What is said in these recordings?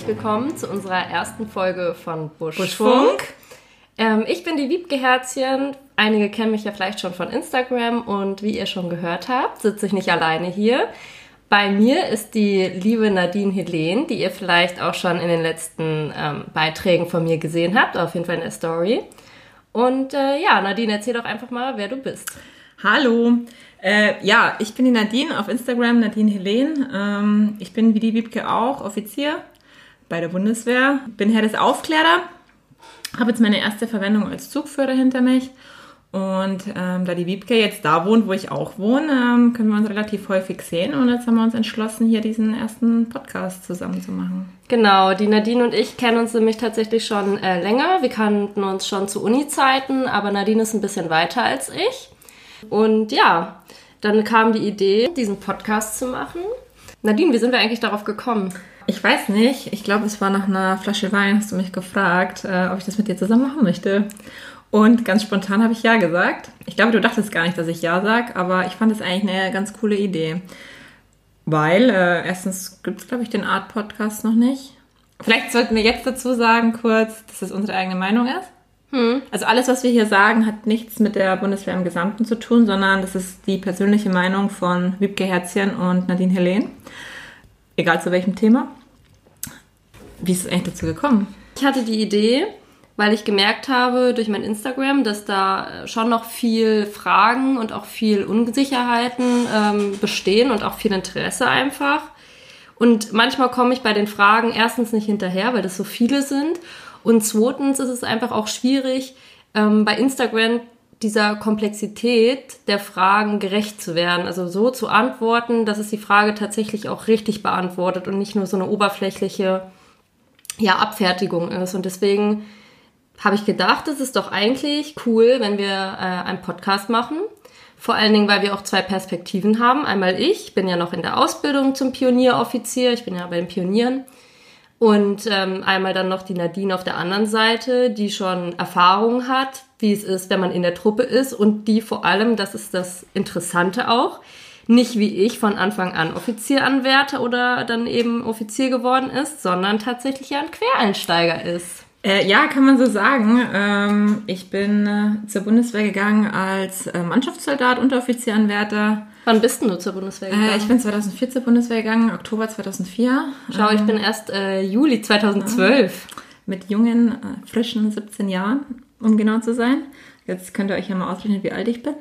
herzlich willkommen zu unserer ersten Folge von Buschfunk. Ähm, ich bin die Wiebke Herzchen. Einige kennen mich ja vielleicht schon von Instagram und wie ihr schon gehört habt, sitze ich nicht alleine hier. Bei mir ist die liebe Nadine Helene, die ihr vielleicht auch schon in den letzten ähm, Beiträgen von mir gesehen habt, auf jeden Fall in der Story. Und äh, ja, Nadine, erzähl doch einfach mal, wer du bist. Hallo. Äh, ja, ich bin die Nadine auf Instagram, Nadine Helene. Ähm, ich bin wie die Wiebke auch Offizier bei der Bundeswehr. Bin Herr des Aufklärer. Habe jetzt meine erste Verwendung als Zugführer hinter mich. Und ähm, da die Wiebke jetzt da wohnt, wo ich auch wohne, ähm, können wir uns relativ häufig sehen. Und jetzt haben wir uns entschlossen, hier diesen ersten Podcast zusammen zu machen. Genau, die Nadine und ich kennen uns nämlich tatsächlich schon äh, länger. Wir kannten uns schon zu Uni-Zeiten, aber Nadine ist ein bisschen weiter als ich. Und ja, dann kam die Idee, diesen Podcast zu machen. Nadine, wie sind wir eigentlich darauf gekommen? Ich weiß nicht. Ich glaube, es war nach einer Flasche Wein, hast du mich gefragt, äh, ob ich das mit dir zusammen machen möchte. Und ganz spontan habe ich Ja gesagt. Ich glaube, du dachtest gar nicht, dass ich Ja sage, aber ich fand es eigentlich eine ganz coole Idee. Weil, äh, erstens gibt es, glaube ich, den Art-Podcast noch nicht. Vielleicht sollten wir jetzt dazu sagen, kurz, dass es unsere eigene Meinung ist. Hm. Also alles, was wir hier sagen, hat nichts mit der Bundeswehr im Gesamten zu tun, sondern das ist die persönliche Meinung von Wiebke Herzchen und Nadine Helene. Egal zu welchem Thema. Wie ist es eigentlich dazu gekommen? Ich hatte die Idee, weil ich gemerkt habe durch mein Instagram, dass da schon noch viel Fragen und auch viel Unsicherheiten ähm, bestehen und auch viel Interesse einfach. Und manchmal komme ich bei den Fragen erstens nicht hinterher, weil das so viele sind. Und zweitens ist es einfach auch schwierig, ähm, bei Instagram dieser Komplexität der Fragen gerecht zu werden. Also so zu antworten, dass es die Frage tatsächlich auch richtig beantwortet und nicht nur so eine oberflächliche ja, Abfertigung ist. Und deswegen habe ich gedacht, es ist doch eigentlich cool, wenn wir äh, einen Podcast machen. Vor allen Dingen, weil wir auch zwei Perspektiven haben. Einmal ich, bin ja noch in der Ausbildung zum Pionieroffizier, ich bin ja bei den Pionieren. Und ähm, einmal dann noch die Nadine auf der anderen Seite, die schon Erfahrung hat, wie es ist, wenn man in der Truppe ist und die vor allem, das ist das Interessante auch, nicht wie ich von Anfang an Offizieranwärter oder dann eben Offizier geworden ist, sondern tatsächlich ja ein Quereinsteiger ist. Äh, ja, kann man so sagen. Ähm, ich bin äh, zur Bundeswehr gegangen als äh, Mannschaftssoldat, Unteroffizieranwärter. Wann bist du zur Bundeswehr gegangen? Äh, ich bin 2004 zur Bundeswehr gegangen, Oktober 2004. Schau, ich bin erst äh, Juli 2012. Mit jungen, äh, frischen 17 Jahren, um genau zu sein. Jetzt könnt ihr euch ja mal ausrechnen, wie alt ich bin.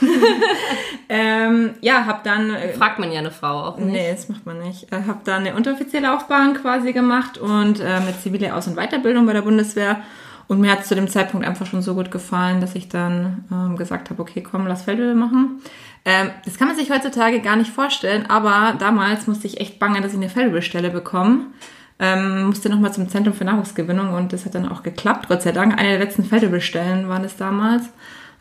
ähm, ja, hab dann. Äh, Fragt man ja eine Frau auch nicht. Nee, das macht man nicht. Äh, hab dann eine Unteroffizierlaufbahn quasi gemacht und äh, eine zivile Aus- und Weiterbildung bei der Bundeswehr. Und mir hat es zu dem Zeitpunkt einfach schon so gut gefallen, dass ich dann ähm, gesagt habe, okay, komm, lass Feldwebel machen. Ähm, das kann man sich heutzutage gar nicht vorstellen, aber damals musste ich echt bangen, dass ich eine Feldwebelstelle bekomme. Ähm, musste nochmal zum Zentrum für Nahrungsgewinnung und das hat dann auch geklappt, Gott sei Dank. Eine der letzten Feldwebelstellen waren es damals.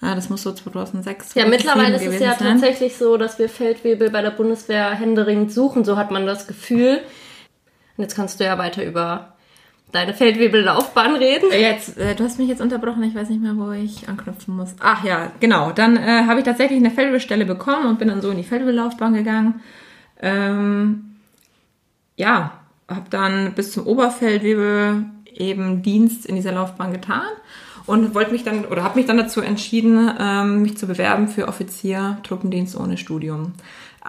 Ja, das muss so 2006 Ja, mittlerweile ist es ja sein. tatsächlich so, dass wir Feldwebel bei der Bundeswehr händeringend suchen, so hat man das Gefühl. Und jetzt kannst du ja weiter über deine Feldwebellaufbahn reden. Jetzt, äh, du hast mich jetzt unterbrochen, ich weiß nicht mehr, wo ich anknüpfen muss. Ach ja, genau. Dann äh, habe ich tatsächlich eine Feldwebelstelle bekommen und bin dann so in die Feldwebellaufbahn gegangen. Ähm, ja, habe dann bis zum Oberfeldwebel eben Dienst in dieser Laufbahn getan und wollte mich dann oder habe mich dann dazu entschieden, ähm, mich zu bewerben für Offizier Truppendienst ohne Studium.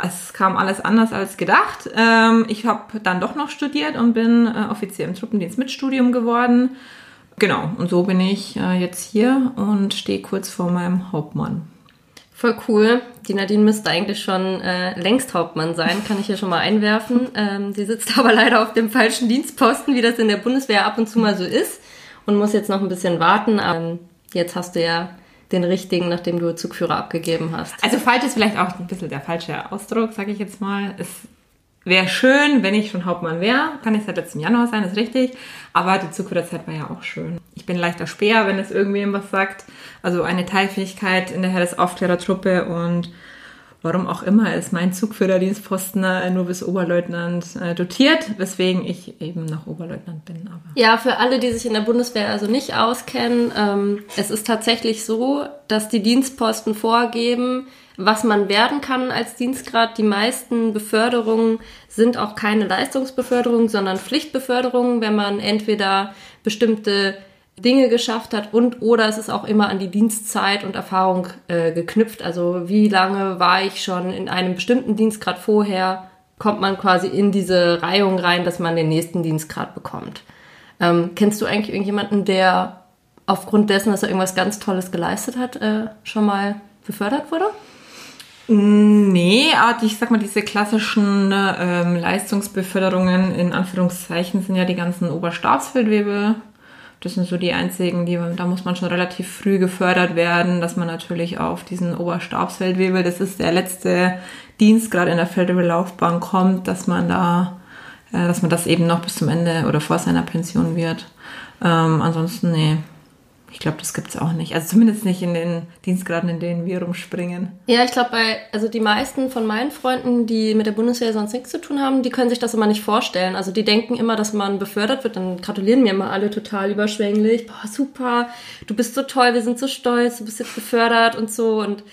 Es kam alles anders als gedacht. Ähm, ich habe dann doch noch studiert und bin äh, Offizier im Truppendienst mit Studium geworden. Genau, und so bin ich äh, jetzt hier und stehe kurz vor meinem Hauptmann. Voll cool. Die Nadine müsste eigentlich schon äh, längst Hauptmann sein, kann ich hier schon mal einwerfen. Ähm, die sitzt aber leider auf dem falschen Dienstposten, wie das in der Bundeswehr ab und zu mal so ist und muss jetzt noch ein bisschen warten. Aber jetzt hast du ja den richtigen, nachdem du Zugführer abgegeben hast. Also falsch ist vielleicht auch ein bisschen der falsche Ausdruck, sage ich jetzt mal. Es wäre schön, wenn ich schon Hauptmann wäre. Kann ich seit letztem Januar sein, ist richtig. Aber die Zugführerzeit war ja auch schön. Ich bin leichter Speer, wenn es irgendwem was sagt. Also eine Teilfähigkeit in der Heeresaufklärertruppe und warum auch immer ist mein Zugführerdienstposten äh, nur bis Oberleutnant äh, dotiert, weswegen ich eben noch Oberleutnant bin. Aber. Ja, für alle, die sich in der Bundeswehr also nicht auskennen, ähm, es ist tatsächlich so, dass die Dienstposten vorgeben, was man werden kann als Dienstgrad. Die meisten Beförderungen sind auch keine Leistungsbeförderung, sondern Pflichtbeförderungen, wenn man entweder bestimmte Dinge geschafft hat und oder es ist auch immer an die Dienstzeit und Erfahrung äh, geknüpft. Also wie lange war ich schon in einem bestimmten Dienstgrad vorher, kommt man quasi in diese Reihung rein, dass man den nächsten Dienstgrad bekommt. Ähm, kennst du eigentlich irgendjemanden, der aufgrund dessen, dass er irgendwas ganz Tolles geleistet hat, äh, schon mal befördert wurde? Nee, aber ich sag mal, diese klassischen ähm, Leistungsbeförderungen in Anführungszeichen sind ja die ganzen Oberstabsfeldwebel. Das sind so die einzigen, die, da muss man schon relativ früh gefördert werden, dass man natürlich auf diesen Oberstabsfeldwebel, das ist der letzte Dienst gerade in der Feldwebel-Laufbahn kommt, dass man da, äh, dass man das eben noch bis zum Ende oder vor seiner Pension wird. Ähm, ansonsten, nee, ich glaube, das gibt es auch nicht. Also zumindest nicht in den Dienstgraden, in denen wir rumspringen. Ja, ich glaube, bei, also die meisten von meinen Freunden, die mit der Bundeswehr sonst nichts zu tun haben, die können sich das immer nicht vorstellen. Also die denken immer, dass man befördert wird, dann gratulieren mir immer alle total überschwänglich. Boah, super, du bist so toll, wir sind so stolz, du bist jetzt befördert und so und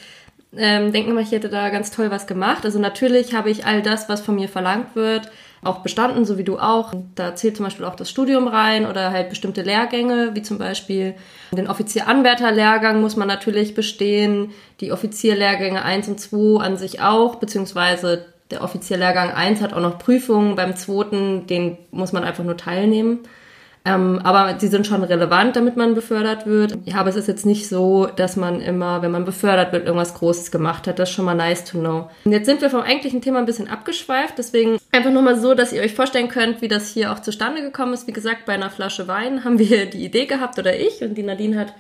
ähm, denken immer, ich hätte da ganz toll was gemacht. Also natürlich habe ich all das, was von mir verlangt wird, auch bestanden, so wie du auch. Da zählt zum Beispiel auch das Studium rein oder halt bestimmte Lehrgänge, wie zum Beispiel den Offizieranwärterlehrgang muss man natürlich bestehen, die Offizierlehrgänge 1 und 2 an sich auch, beziehungsweise der Offizierlehrgang 1 hat auch noch Prüfungen, beim zweiten, den muss man einfach nur teilnehmen. Ähm, aber sie sind schon relevant, damit man befördert wird. Ja, aber es ist jetzt nicht so, dass man immer, wenn man befördert wird, irgendwas Großes gemacht hat. Das ist schon mal nice to know. Und jetzt sind wir vom eigentlichen Thema ein bisschen abgeschweift. Deswegen einfach nur mal so, dass ihr euch vorstellen könnt, wie das hier auch zustande gekommen ist. Wie gesagt, bei einer Flasche Wein haben wir die Idee gehabt oder ich und die Nadine hat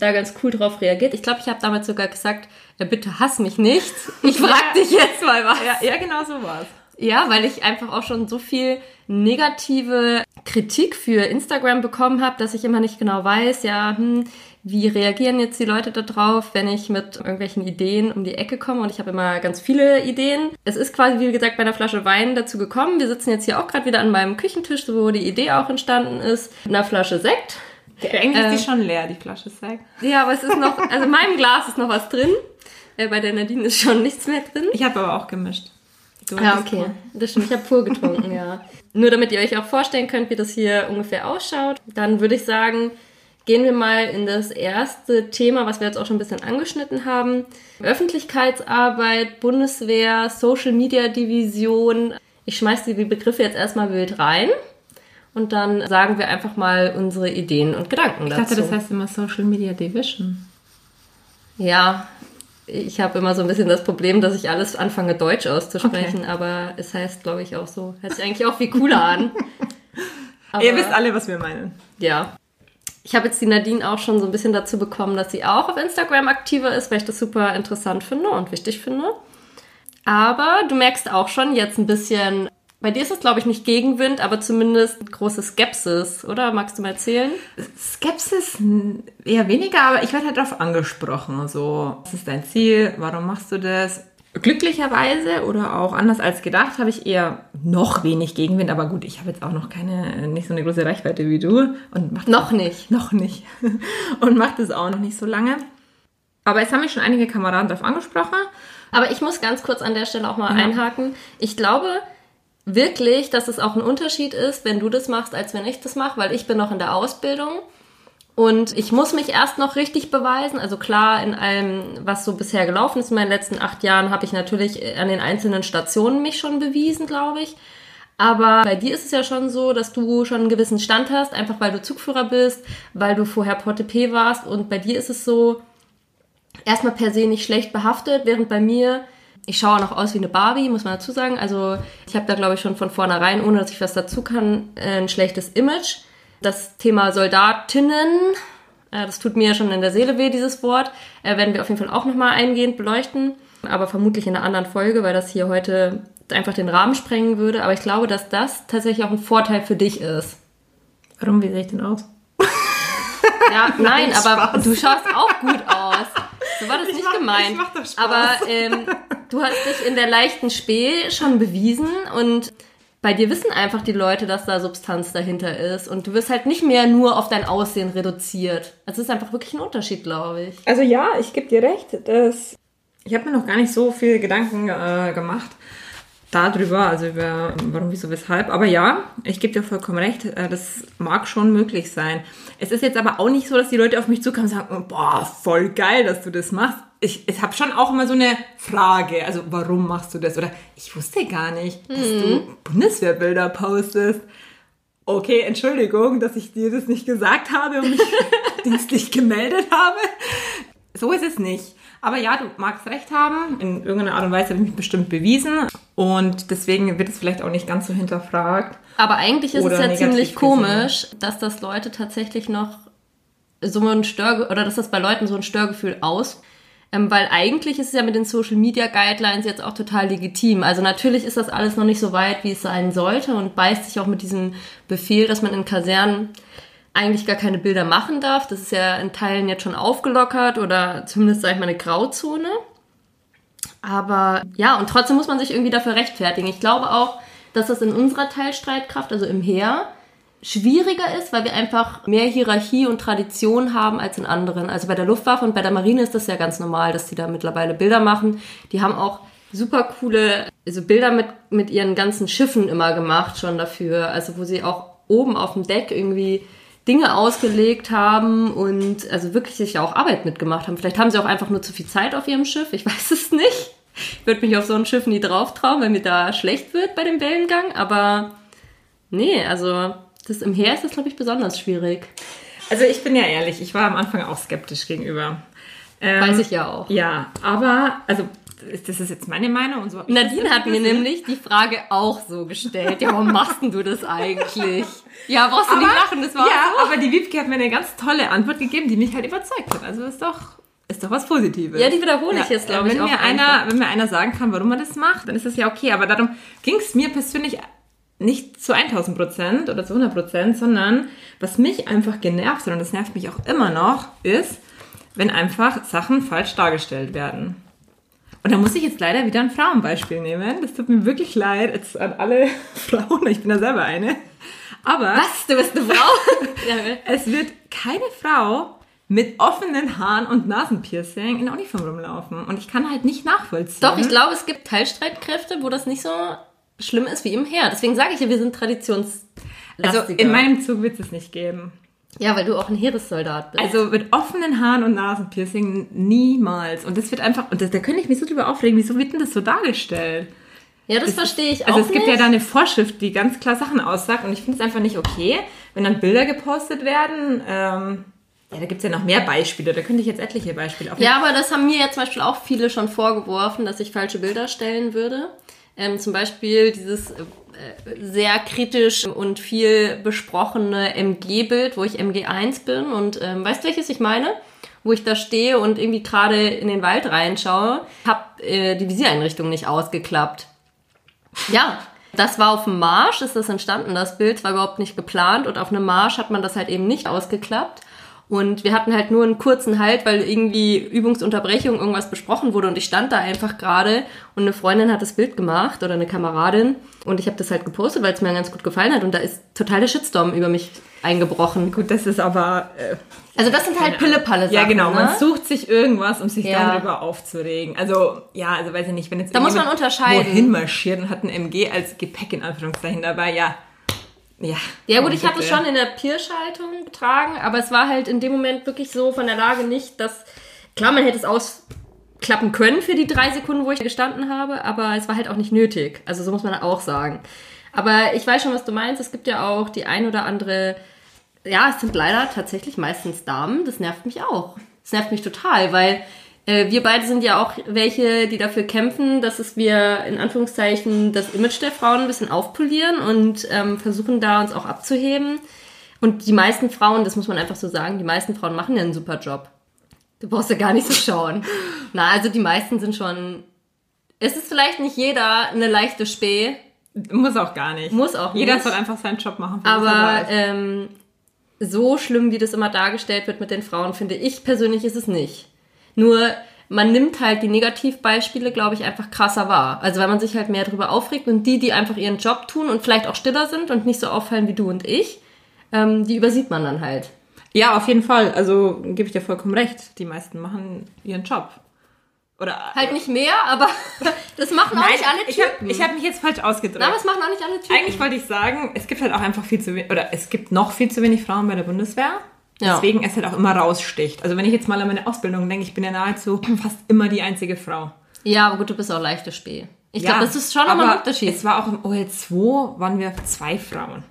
da ganz cool drauf reagiert. Ich glaube, ich habe damals sogar gesagt, ja, bitte hass mich nicht. Ich frag ja. dich jetzt mal was. Ja, ja genau so war's. Ja, weil ich einfach auch schon so viel negative Kritik für Instagram bekommen habe, dass ich immer nicht genau weiß, ja, hm, wie reagieren jetzt die Leute darauf, wenn ich mit irgendwelchen Ideen um die Ecke komme und ich habe immer ganz viele Ideen. Es ist quasi, wie gesagt, bei einer Flasche Wein dazu gekommen. Wir sitzen jetzt hier auch gerade wieder an meinem Küchentisch, wo die Idee auch entstanden ist, mit einer Flasche Sekt. Eigentlich äh, ist die schon leer, die Flasche Sekt. Ja, aber es ist noch, also in meinem Glas ist noch was drin. Äh, bei der Nadine ist schon nichts mehr drin. Ich habe aber auch gemischt. Du ja, okay. Das stimmt. Ich habe pur getrunken, ja. Nur damit ihr euch auch vorstellen könnt, wie das hier ungefähr ausschaut, dann würde ich sagen, gehen wir mal in das erste Thema, was wir jetzt auch schon ein bisschen angeschnitten haben. Öffentlichkeitsarbeit, Bundeswehr, Social Media Division. Ich schmeiße die Begriffe jetzt erstmal wild rein. Und dann sagen wir einfach mal unsere Ideen und Gedanken dazu. Ich dachte, das heißt immer Social Media Division. Ja, ich habe immer so ein bisschen das Problem, dass ich alles anfange, Deutsch auszusprechen, okay. aber es heißt, glaube ich, auch so. Hört sich eigentlich auch viel cooler an. Aber, Ihr wisst alle, was wir meinen. Ja. Ich habe jetzt die Nadine auch schon so ein bisschen dazu bekommen, dass sie auch auf Instagram aktiver ist, weil ich das super interessant finde und wichtig finde. Aber du merkst auch schon jetzt ein bisschen bei dir ist es, glaube ich, nicht Gegenwind, aber zumindest große Skepsis, oder? Magst du mal erzählen? Skepsis eher weniger, aber ich werde halt darauf angesprochen. So, was ist dein Ziel? Warum machst du das? Glücklicherweise oder auch anders als gedacht habe ich eher noch wenig Gegenwind, aber gut, ich habe jetzt auch noch keine, nicht so eine große Reichweite wie du und mach noch nicht, noch nicht und macht es auch noch nicht so lange. Aber es haben mich schon einige Kameraden darauf angesprochen. Aber ich muss ganz kurz an der Stelle auch mal ja. einhaken. Ich glaube, wirklich, dass es auch ein Unterschied ist, wenn du das machst, als wenn ich das mache, weil ich bin noch in der Ausbildung und ich muss mich erst noch richtig beweisen. Also klar, in allem, was so bisher gelaufen ist in meinen letzten acht Jahren, habe ich natürlich an den einzelnen Stationen mich schon bewiesen, glaube ich. Aber bei dir ist es ja schon so, dass du schon einen gewissen Stand hast, einfach weil du Zugführer bist, weil du vorher Porte warst. Und bei dir ist es so, erstmal per se nicht schlecht behaftet, während bei mir ich schaue noch aus wie eine Barbie, muss man dazu sagen. Also ich habe da, glaube ich, schon von vornherein, ohne dass ich was dazu kann, ein schlechtes Image. Das Thema Soldatinnen, äh, das tut mir ja schon in der Seele weh, dieses Wort, äh, werden wir auf jeden Fall auch nochmal eingehend beleuchten. Aber vermutlich in einer anderen Folge, weil das hier heute einfach den Rahmen sprengen würde. Aber ich glaube, dass das tatsächlich auch ein Vorteil für dich ist. Warum? Wie sehe ich denn aus? Ja, nein, aber du schaust auch gut aus. So war das ich nicht mach, gemeint. Aber ähm, du hast dich in der leichten Spee schon bewiesen und bei dir wissen einfach die Leute, dass da Substanz dahinter ist und du wirst halt nicht mehr nur auf dein Aussehen reduziert. Also es ist einfach wirklich ein Unterschied, glaube ich. Also ja, ich gebe dir recht, dass ich habe mir noch gar nicht so viel Gedanken äh, gemacht darüber, also über warum, wieso, weshalb. Aber ja, ich gebe dir vollkommen recht, äh, das mag schon möglich sein. Es ist jetzt aber auch nicht so, dass die Leute auf mich zukommen und sagen, boah, voll geil, dass du das machst. Ich, ich habe schon auch immer so eine Frage, also warum machst du das? Oder ich wusste gar nicht, dass mhm. du Bundeswehrbilder postest. Okay, Entschuldigung, dass ich dir das nicht gesagt habe und mich dienstlich gemeldet habe. So ist es nicht. Aber ja, du magst recht haben. In irgendeiner Art und Weise habe ich mich bestimmt bewiesen. Und deswegen wird es vielleicht auch nicht ganz so hinterfragt. Aber eigentlich ist es ja ziemlich komisch, dass das Leute tatsächlich noch so ein Stör oder dass das bei Leuten so ein Störgefühl aus ähm, weil eigentlich ist es ja mit den Social Media Guidelines jetzt auch total legitim. Also natürlich ist das alles noch nicht so weit, wie es sein sollte und beißt sich auch mit diesem Befehl, dass man in Kasernen eigentlich gar keine Bilder machen darf. Das ist ja in Teilen jetzt schon aufgelockert oder zumindest, sag ich mal, eine Grauzone. Aber ja, und trotzdem muss man sich irgendwie dafür rechtfertigen. Ich glaube auch, dass das in unserer Teilstreitkraft, also im Heer, schwieriger ist, weil wir einfach mehr Hierarchie und Tradition haben als in anderen. Also bei der Luftwaffe und bei der Marine ist das ja ganz normal, dass die da mittlerweile Bilder machen. Die haben auch super coole also Bilder mit, mit ihren ganzen Schiffen immer gemacht schon dafür. Also wo sie auch oben auf dem Deck irgendwie Dinge ausgelegt haben und also wirklich sich auch Arbeit mitgemacht haben. Vielleicht haben sie auch einfach nur zu viel Zeit auf ihrem Schiff, ich weiß es nicht. Ich würde mich auf so ein Schiff nie drauf trauen, weil mir da schlecht wird bei dem Wellengang, aber nee, also das im Heer ist das, glaube ich, besonders schwierig. Also ich bin ja ehrlich, ich war am Anfang auch skeptisch gegenüber. Ähm, Weiß ich ja auch. Ja, aber, also das ist jetzt meine Meinung und so. Nadine hat mir nämlich die Frage auch so gestellt. Ja, warum machst denn du das eigentlich? Ja, brauchst du aber, nicht lachen, das war Ja, so. aber die Wiebke hat mir eine ganz tolle Antwort gegeben, die mich halt überzeugt hat. Also ist doch, ist doch was Positives. Ja, die wiederhole ich jetzt, glaube ich, wenn mir einer, Wenn mir einer sagen kann, warum man das macht, dann ist das ja okay. Aber darum ging es mir persönlich nicht zu 1000 Prozent oder zu 100 Prozent, sondern was mich einfach genervt hat, und das nervt mich auch immer noch, ist, wenn einfach Sachen falsch dargestellt werden. Und da muss ich jetzt leider wieder ein Frauenbeispiel nehmen. Das tut mir wirklich leid jetzt an alle Frauen. Ich bin ja selber eine. Aber. Was? Du bist eine Frau? es wird keine Frau mit offenen Haaren und Nasenpiercing in der Uniform rumlaufen. Und ich kann halt nicht nachvollziehen. Doch, ich glaube, es gibt Teilstreitkräfte, wo das nicht so schlimm ist wie im Heer. Deswegen sage ich ja, wir sind traditions. Also in meinem Zug wird es nicht geben. Ja, weil du auch ein Heeressoldat bist. Also mit offenen Haaren und Nasenpiercing niemals. Und das wird einfach, und das, da könnte ich mich so drüber aufregen, wieso wird denn das so dargestellt? Ja, das, das verstehe ich also auch. Also es gibt ja da eine Vorschrift, die ganz klar Sachen aussagt und ich finde es einfach nicht okay, wenn dann Bilder gepostet werden. Ähm, ja, da gibt es ja noch mehr Beispiele, da könnte ich jetzt etliche Beispiele aufnehmen. Ja, aber das haben mir ja zum Beispiel auch viele schon vorgeworfen, dass ich falsche Bilder stellen würde. Ähm, zum Beispiel dieses äh, sehr kritisch und viel besprochene MG-Bild, wo ich MG1 bin. Und ähm, weißt du, welches ich meine? Wo ich da stehe und irgendwie gerade in den Wald reinschaue, hab äh, die Visiereinrichtung nicht ausgeklappt. Ja, das war auf dem Marsch, ist das entstanden, das Bild war überhaupt nicht geplant und auf einem Marsch hat man das halt eben nicht ausgeklappt. Und wir hatten halt nur einen kurzen Halt, weil irgendwie Übungsunterbrechung irgendwas besprochen wurde und ich stand da einfach gerade und eine Freundin hat das Bild gemacht oder eine Kameradin und ich habe das halt gepostet, weil es mir ganz gut gefallen hat und da ist total der Shitstorm über mich eingebrochen. Gut, das ist aber... Äh, also das sind halt Pille-Palle Sachen. Ja, genau. Ne? Man sucht sich irgendwas, um sich ja. darüber aufzuregen. Also, ja, also weiß ich nicht, wenn jetzt da muss man unterscheiden. wohin marschiert und hat ein MG als Gepäck in Anführungszeichen dabei, ja, ja. Ja gut, ich habe es schon in der Pierschaltung getragen, aber es war halt in dem Moment wirklich so von der Lage nicht, dass klar, man hätte es ausklappen können für die drei Sekunden, wo ich gestanden habe, aber es war halt auch nicht nötig. Also so muss man auch sagen. Aber ich weiß schon, was du meinst. Es gibt ja auch die ein oder andere, ja, es sind leider tatsächlich meistens Damen. Das nervt mich auch. Das nervt mich total, weil wir beide sind ja auch welche, die dafür kämpfen, dass es wir in Anführungszeichen das Image der Frauen ein bisschen aufpolieren und ähm, versuchen da uns auch abzuheben. Und die meisten Frauen, das muss man einfach so sagen, die meisten Frauen machen ja einen super Job. Du brauchst ja gar nicht so schauen. Na, also die meisten sind schon. Es ist vielleicht nicht jeder eine leichte Spee. Muss auch gar nicht. Muss auch nicht. Jeder soll einfach seinen Job machen. Aber ähm, so schlimm, wie das immer dargestellt wird mit den Frauen, finde ich persönlich ist es nicht. Nur man nimmt halt die Negativbeispiele, glaube ich, einfach krasser wahr. Also weil man sich halt mehr darüber aufregt und die, die einfach ihren Job tun und vielleicht auch stiller sind und nicht so auffallen wie du und ich, ähm, die übersieht man dann halt. Ja, auf jeden Fall. Also gebe ich dir vollkommen recht. Die meisten machen ihren Job. Oder Halt nicht mehr, aber das machen auch Nein, nicht alle ich Typen. habe ich hab mich jetzt falsch ausgedrückt. Nein, das machen auch nicht alle Typen. Eigentlich wollte ich sagen, es gibt halt auch einfach viel zu wenig, oder es gibt noch viel zu wenig Frauen bei der Bundeswehr. Ja. Deswegen es halt auch immer raussticht. Also wenn ich jetzt mal an meine Ausbildung denke, ich bin ja nahezu fast immer die einzige Frau. Ja, aber gut, du bist auch leichte Spee. Ich Ja, glaube, das ist schon nochmal ein Unterschied. Es war auch im OL2 waren wir zwei Frauen.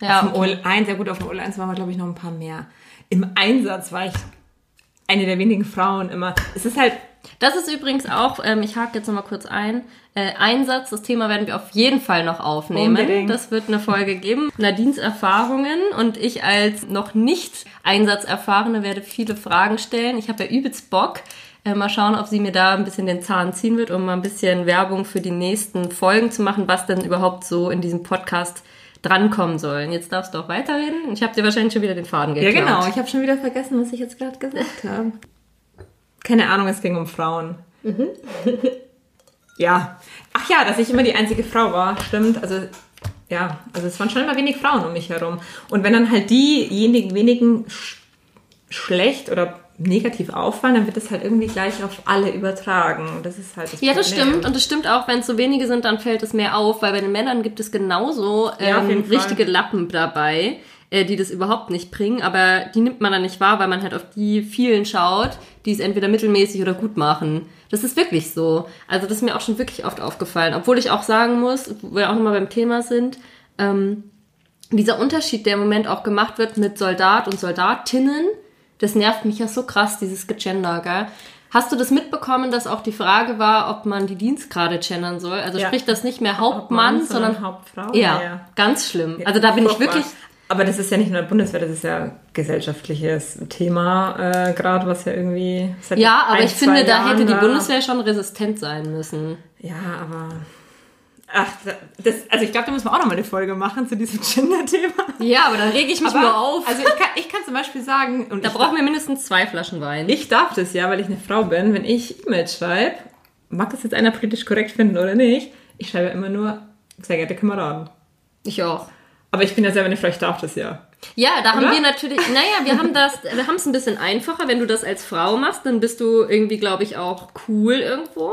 Ja, auf dem okay. OL1, ja gut, auf dem OL1 waren wir glaube ich noch ein paar mehr. Im Einsatz war ich eine der wenigen Frauen immer. Es ist halt Das ist übrigens auch, ähm, ich hake jetzt nochmal kurz ein, äh, Einsatz, das Thema werden wir auf jeden Fall noch aufnehmen. Unbedingt. Das wird eine Folge geben. Nadines Erfahrungen und ich als noch nicht Einsatzerfahrene werde viele Fragen stellen. Ich habe ja übelst Bock. Äh, mal schauen, ob sie mir da ein bisschen den Zahn ziehen wird, um mal ein bisschen Werbung für die nächsten Folgen zu machen, was denn überhaupt so in diesem Podcast drankommen soll. Und Jetzt darfst du auch weiterreden. Ich habe dir wahrscheinlich schon wieder den Faden Ja, geklaut. genau. Ich habe schon wieder vergessen, was ich jetzt gerade gesagt habe. Keine Ahnung, es ging um Frauen. ja. Ach ja, dass ich immer die einzige Frau war, stimmt. Also, ja, also es waren schon immer wenig Frauen um mich herum. Und wenn dann halt diejenigen wenigen sch schlecht oder negativ auffallen, dann wird das halt irgendwie gleich auf alle übertragen. Das ist halt das Ja, das Problem. stimmt. Und das stimmt auch, wenn es so wenige sind, dann fällt es mehr auf, weil bei den Männern gibt es genauso Ja, ähm, jeden Fall. richtige Lappen dabei, äh, die das überhaupt nicht bringen. Aber die nimmt man dann nicht wahr, weil man halt auf die vielen schaut, die es entweder mittelmäßig oder gut machen. Das ist wirklich so. Also das ist mir auch schon wirklich oft aufgefallen. Obwohl ich auch sagen muss, wo wir auch nochmal beim Thema sind, ähm, dieser Unterschied, der im Moment auch gemacht wird mit Soldat und Soldatinnen, das nervt mich ja so krass, dieses Gegender, gell? Hast du das mitbekommen, dass auch die Frage war, ob man die Dienstgrade gendern soll? Also Ja. sprich das nicht mehr Hauptmann, sondern, Hauptfrau. ja, ganz schlimm. Also da bin ich wirklich, Aber das ist ja nicht nur Bundeswehr, das ist ja gesellschaftliches Thema, äh, gerade was ja irgendwie. Ja, aber ein, ich finde, zwei da hätte Jahren die. Bundeswehr schon resistent sein müssen. Ja, aber. Ach, das, also ich glaube, da müssen wir auch noch mal eine Folge machen zu diesem Gender-Thema. Ja, aber dann rege ich mich Aber- nur auf. Also ich kann, ich kann zum Beispiel sagen, und da brauchen wir mindestens zwei Flaschen Wein. ich darf das ja, weil ich eine Frau bin, wenn ich E-Mails schreibe, mag das jetzt einer politisch korrekt finden oder nicht, ich schreibe immer nur, sehr geehrte Kameraden. Ich auch. Aber ich bin ja selber eine Frau, ich darf das ja. Ja, da haben Oder? wir natürlich, naja, wir haben das, wir haben es ein bisschen einfacher. Wenn du das als Frau machst, dann bist du irgendwie, glaube ich, auch cool irgendwo.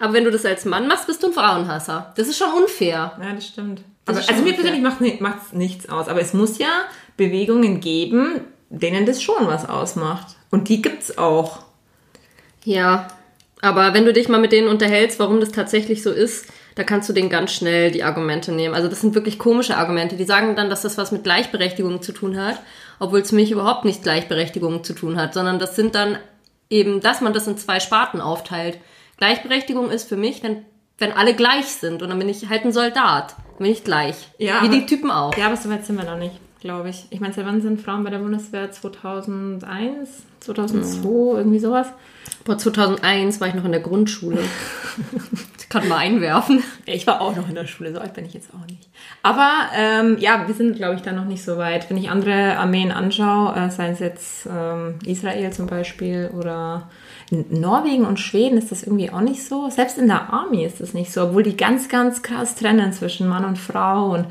Aber wenn du das als Mann machst, bist du ein Frauenhasser. Das ist schon unfair. Ja, das stimmt. Das aber, also mir persönlich macht es nichts aus. Aber es muss ja Bewegungen geben, denen das schon was ausmacht. Und die gibt's auch. Ja, aber wenn du dich mal mit denen unterhältst, warum das tatsächlich so ist, da kannst du denen ganz schnell die Argumente nehmen. Also das sind wirklich komische Argumente. Die sagen dann, dass das was mit Gleichberechtigung zu tun hat, obwohl es für mich überhaupt nicht Gleichberechtigung zu tun hat, sondern das sind dann eben, dass man das in zwei Sparten aufteilt. Gleichberechtigung ist für mich, wenn, wenn alle gleich sind und dann bin ich halt ein Soldat. Dann bin ich gleich. Ja, Wie aber- die Typen auch. Ja, aber so weit sind wir noch nicht, glaube ich. Ich meine, seit wann sind Frauen bei der Bundeswehr? 2001, 2002, irgendwie sowas? Boah, 2001 war ich noch in der Grundschule. ich kann mal einwerfen. Ich war auch noch in der Schule, so alt bin ich jetzt auch nicht. Aber ähm, ja, wir sind, glaube ich, da noch nicht so weit. Wenn ich andere Armeen anschaue, äh, seien es jetzt ähm, Israel zum Beispiel oder in Norwegen und Schweden ist das irgendwie auch nicht so. Selbst in der Army ist das nicht so, obwohl die ganz, ganz krass trennen zwischen Mann und Frau und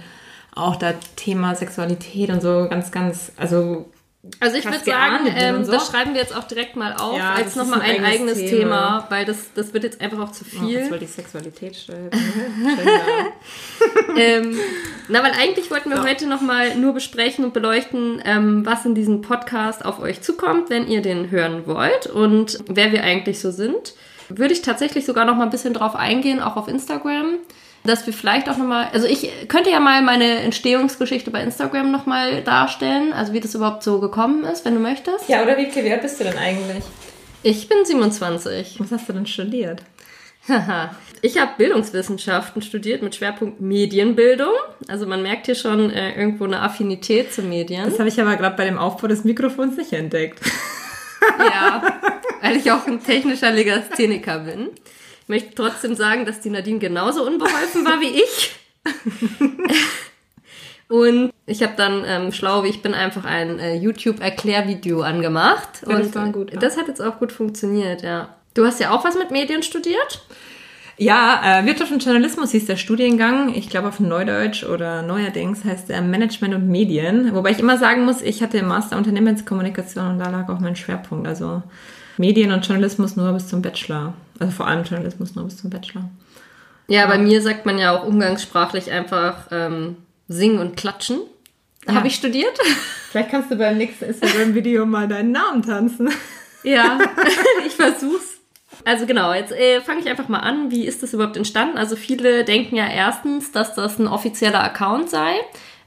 auch da Thema Sexualität und so ganz, ganz, also Also ich würde sagen, ähm, so. das schreiben wir jetzt auch direkt mal auf, Ja, als nochmal ein, ein eigenes Thema, Thema. weil das, das wird jetzt einfach auch zu oh, jetzt viel. wollte ich Sexualität schreiben. ähm, na, weil eigentlich wollten wir heute nochmal nur besprechen und beleuchten, ähm, was in diesem Podcast auf euch zukommt, wenn ihr den hören wollt und wer wir eigentlich so sind. Würde ich tatsächlich sogar noch mal ein bisschen drauf eingehen, auch auf Instagram. Dass wir vielleicht auch nochmal, also ich könnte ja mal meine Entstehungsgeschichte bei Instagram nochmal darstellen, also wie das überhaupt so gekommen ist, wenn du möchtest. ja, oder wie viel wert bist du denn eigentlich? Ich bin 27. Was hast du denn studiert? Haha. ich habe Bildungswissenschaften studiert mit Schwerpunkt Medienbildung. Also man merkt hier schon äh, irgendwo eine Affinität zu Medien. Das habe ich aber gerade bei dem Aufbau des Mikrofons nicht entdeckt. Ja, weil ich auch ein technischer Legastheniker bin. Ich möchte trotzdem sagen, dass die Nadine genauso unbeholfen war wie ich. Und ich habe dann, ähm, schlau wie ich bin, einfach ein äh, YouTube-Erklärvideo angemacht. Ja, das und war gut, ja. das hat jetzt auch gut funktioniert, ja. Du hast ja auch was mit Medien studiert? Ja, äh, Wirtschaft und Journalismus hieß der Studiengang. Ich glaube auf Neudeutsch oder neuerdings heißt der Management und Medien. Wobei ich immer sagen muss, ich hatte im Master Unternehmenskommunikation und da lag auch mein Schwerpunkt. Also Medien und Journalismus nur bis zum Bachelor. Also vor allem Journalismus nur bis zum Bachelor. Ja, bei mir sagt man ja auch umgangssprachlich einfach ähm, singen und klatschen. Ja. Habe ich studiert. Vielleicht kannst du beim nächsten Instagram-Video mal deinen Namen tanzen. Ja, ich versuch's. Also genau, jetzt äh, fange ich einfach mal an. Wie ist das überhaupt entstanden? Also viele denken ja erstens, dass das ein offizieller Account sei.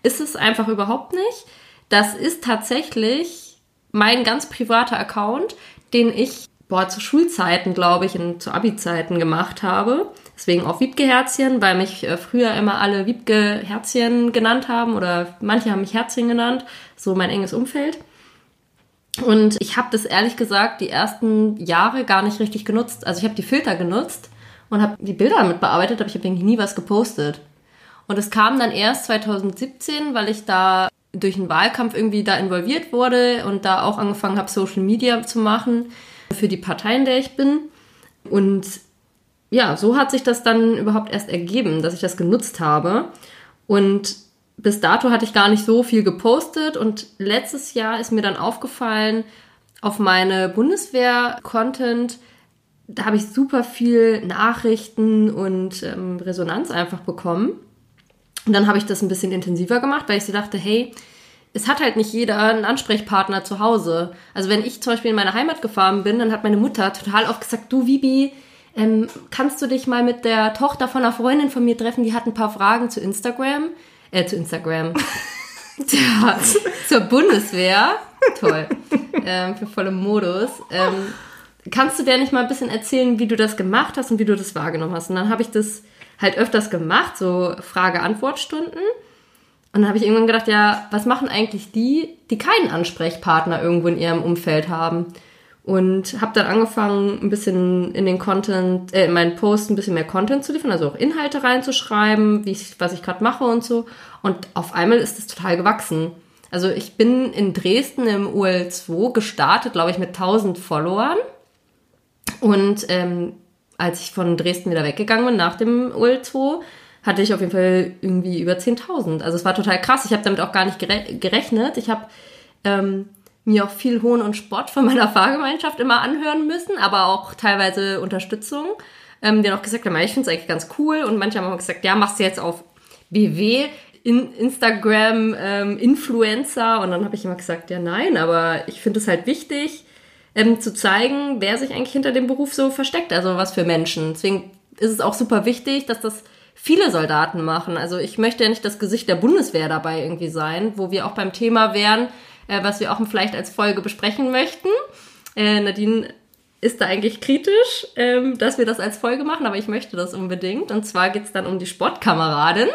Ist es einfach überhaupt nicht. Das ist tatsächlich mein ganz privater Account, den ich boah, zu Schulzeiten, glaube ich, und zu Abi-Zeiten gemacht habe. Deswegen auch Wiebke-Herzchen, weil mich äh, früher immer alle Wiebke-Herzchen genannt haben oder manche haben mich Herzchen genannt, so mein enges Umfeld. Und ich habe das ehrlich gesagt die ersten Jahre gar nicht richtig genutzt. Also ich habe die Filter genutzt und habe die Bilder damit bearbeitet, aber ich habe nie was gepostet. Und es kam dann erst 2017, weil ich da durch einen Wahlkampf irgendwie da involviert wurde und da auch angefangen habe, Social Media zu machen für die Partei, in der ich bin. Und ja, so hat sich das dann überhaupt erst ergeben, dass ich das genutzt habe. Und bis dato hatte ich gar nicht so viel gepostet und letztes Jahr ist mir dann aufgefallen, auf meine Bundeswehr-Content, da habe ich super viel Nachrichten und ähm, Resonanz einfach bekommen. Und dann habe ich das ein bisschen intensiver gemacht, weil ich so dachte, hey, es hat halt nicht jeder einen Ansprechpartner zu Hause. Also wenn ich zum Beispiel in meine Heimat gefahren bin, dann hat meine Mutter total oft gesagt, du Vibi, ähm, kannst du dich mal mit der Tochter von einer Freundin von mir treffen, die hat ein paar Fragen zu Instagram, äh, zu Instagram, ja, zur Bundeswehr, toll, ähm, für volle Modus. Ähm, kannst du der nicht mal ein bisschen erzählen, wie du das gemacht hast und wie du das wahrgenommen hast? Und dann habe ich das halt öfters gemacht, so Frage-Antwort-Stunden. Und dann habe ich irgendwann gedacht, ja, was machen eigentlich die, die keinen Ansprechpartner irgendwo in ihrem Umfeld haben? Und habe dann angefangen, ein bisschen in den Content, äh, in meinen Posts ein bisschen mehr Content zu liefern, also auch Inhalte reinzuschreiben, wie ich, was ich gerade mache und so. Und auf einmal ist es total gewachsen. Also ich bin in Dresden im UL2 gestartet, glaube ich, mit 1000 Followern. Und ähm, als ich von Dresden wieder weggegangen bin nach dem UL2, hatte ich auf jeden Fall irgendwie über 10.000. Also es war total krass. Ich habe damit auch gar nicht gerechnet. Ich habe ähm, mir auch viel Hohn und Spott von meiner Fahrgemeinschaft immer anhören müssen, aber auch teilweise Unterstützung. Ähm, die haben auch gesagt, ja, ich finde es eigentlich ganz cool. Und manche haben auch gesagt, ja, machst du jetzt auf BW, in Instagram ähm, Influencer. Und dann habe ich immer gesagt, ja, nein, aber ich finde es halt wichtig, ähm, zu zeigen, wer sich eigentlich hinter dem Beruf so versteckt, also was für Menschen. Deswegen ist es auch super wichtig, dass das viele Soldaten machen. Also ich möchte ja nicht das Gesicht der Bundeswehr dabei irgendwie sein, wo wir auch beim Thema wären, äh, was wir auch vielleicht als Folge besprechen möchten. Äh, Nadine ist da eigentlich kritisch, ähm, dass wir das als Folge machen, aber ich möchte das unbedingt. Und zwar geht es dann um die Sportkameradin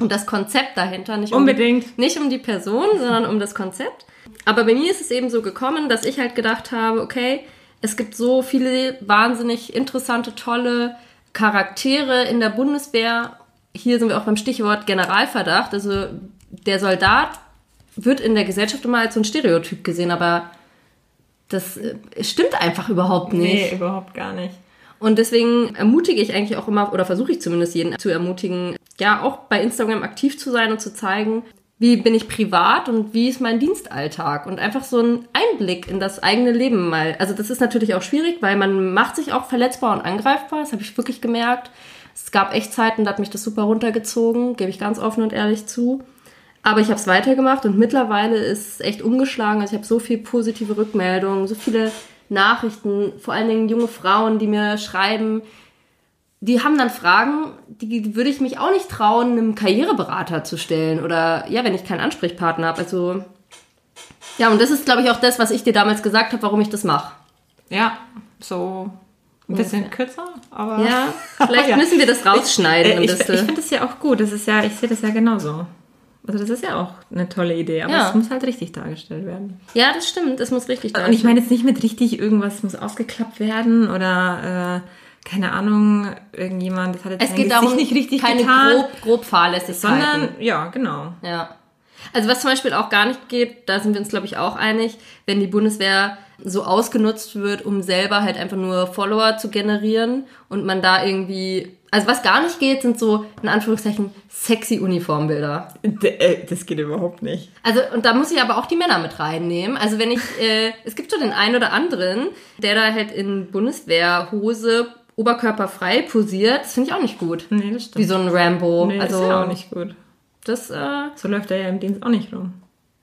und das Konzept dahinter. Nicht unbedingt. Um die, nicht um die Person, sondern um das Konzept. Aber bei mir ist es eben so gekommen, dass ich halt gedacht habe, okay, es gibt so viele wahnsinnig interessante, tolle Charaktere in der Bundeswehr. Hier sind wir auch beim Stichwort Generalverdacht. Also der Soldat wird in der Gesellschaft immer als so ein Stereotyp gesehen, aber das äh, stimmt einfach überhaupt nicht. Nee, überhaupt gar nicht. Und deswegen ermutige ich eigentlich auch immer, oder versuche ich zumindest jeden zu ermutigen, ja, auch bei Instagram aktiv zu sein und zu zeigen, wie bin ich privat und wie ist mein Dienstalltag und einfach so ein Einblick in das eigene Leben mal. Also das ist natürlich auch schwierig, weil man macht sich auch verletzbar und angreifbar, das habe ich wirklich gemerkt. Es gab echt Zeiten, da hat mich das super runtergezogen, gebe ich ganz offen und ehrlich zu. Aber ich habe es weitergemacht und mittlerweile ist es echt umgeschlagen. Also ich habe so viel positive Rückmeldungen, so viele Nachrichten, vor allen Dingen junge Frauen, die mir schreiben, die haben dann Fragen, die würde ich mich auch nicht trauen, einem Karriereberater zu stellen oder ja, wenn ich keinen Ansprechpartner habe. Also ja, und das ist, glaube ich, auch das, was ich dir damals gesagt habe, warum ich das mache. Ja, so ein bisschen ja. kürzer, aber. Ja, vielleicht ja. müssen wir das rausschneiden. Ich, äh, ich, ich finde das ja auch gut. Das ist ja, ich sehe das ja genauso. Also das ist ja auch eine tolle Idee, aber ja. es muss halt richtig dargestellt werden. Ja, das stimmt, es muss richtig dargestellt werden. Und ich meine jetzt nicht mit richtig irgendwas muss ausgeklappt werden oder äh, keine Ahnung, irgendjemand, das hat jetzt es geht darum, nicht richtig keine getan, grob, grob Fahrlässigkeiten. Sondern, ja, genau. Ja. Also was zum Beispiel auch gar nicht geht, da sind wir uns, glaube ich, auch einig, wenn die Bundeswehr so ausgenutzt wird, um selber halt einfach nur Follower zu generieren und man da irgendwie, also was gar nicht geht, sind so in Anführungszeichen sexy Uniformbilder. äh, Das geht überhaupt nicht. Also und da muss ich aber auch die Männer mit reinnehmen. Also wenn ich, äh, es gibt so den einen oder anderen, der da halt in Bundeswehrhose oberkörperfrei posiert, das finde ich auch nicht gut. Nee, das stimmt. Wie so ein Rambo. Nee, also ist ja auch nicht gut. das, äh, So läuft er ja im Dienst auch nicht rum.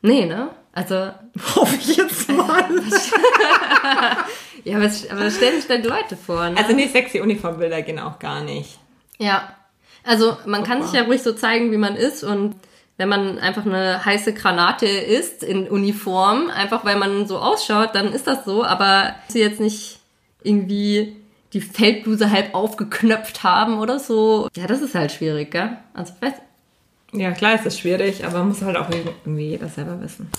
nee, ne? Also Hoffe ich jetzt mal. Ja, aber, es- aber stellen sich dann Leute vor. Ne? Also nee, sexy Uniformbilder gehen auch gar nicht. ja. Also man kann sich ja ruhig so zeigen, wie man ist und wenn man einfach eine heiße Granate ist in Uniform, einfach weil man so ausschaut, dann ist das so, aber sie jetzt nicht irgendwie die Feldbluse halb aufgeknöpft haben oder so. Ja, das ist halt schwierig, gell? Also, weiß, Ja, klar ist das schwierig, aber muss halt auch irgendwie jeder selber wissen.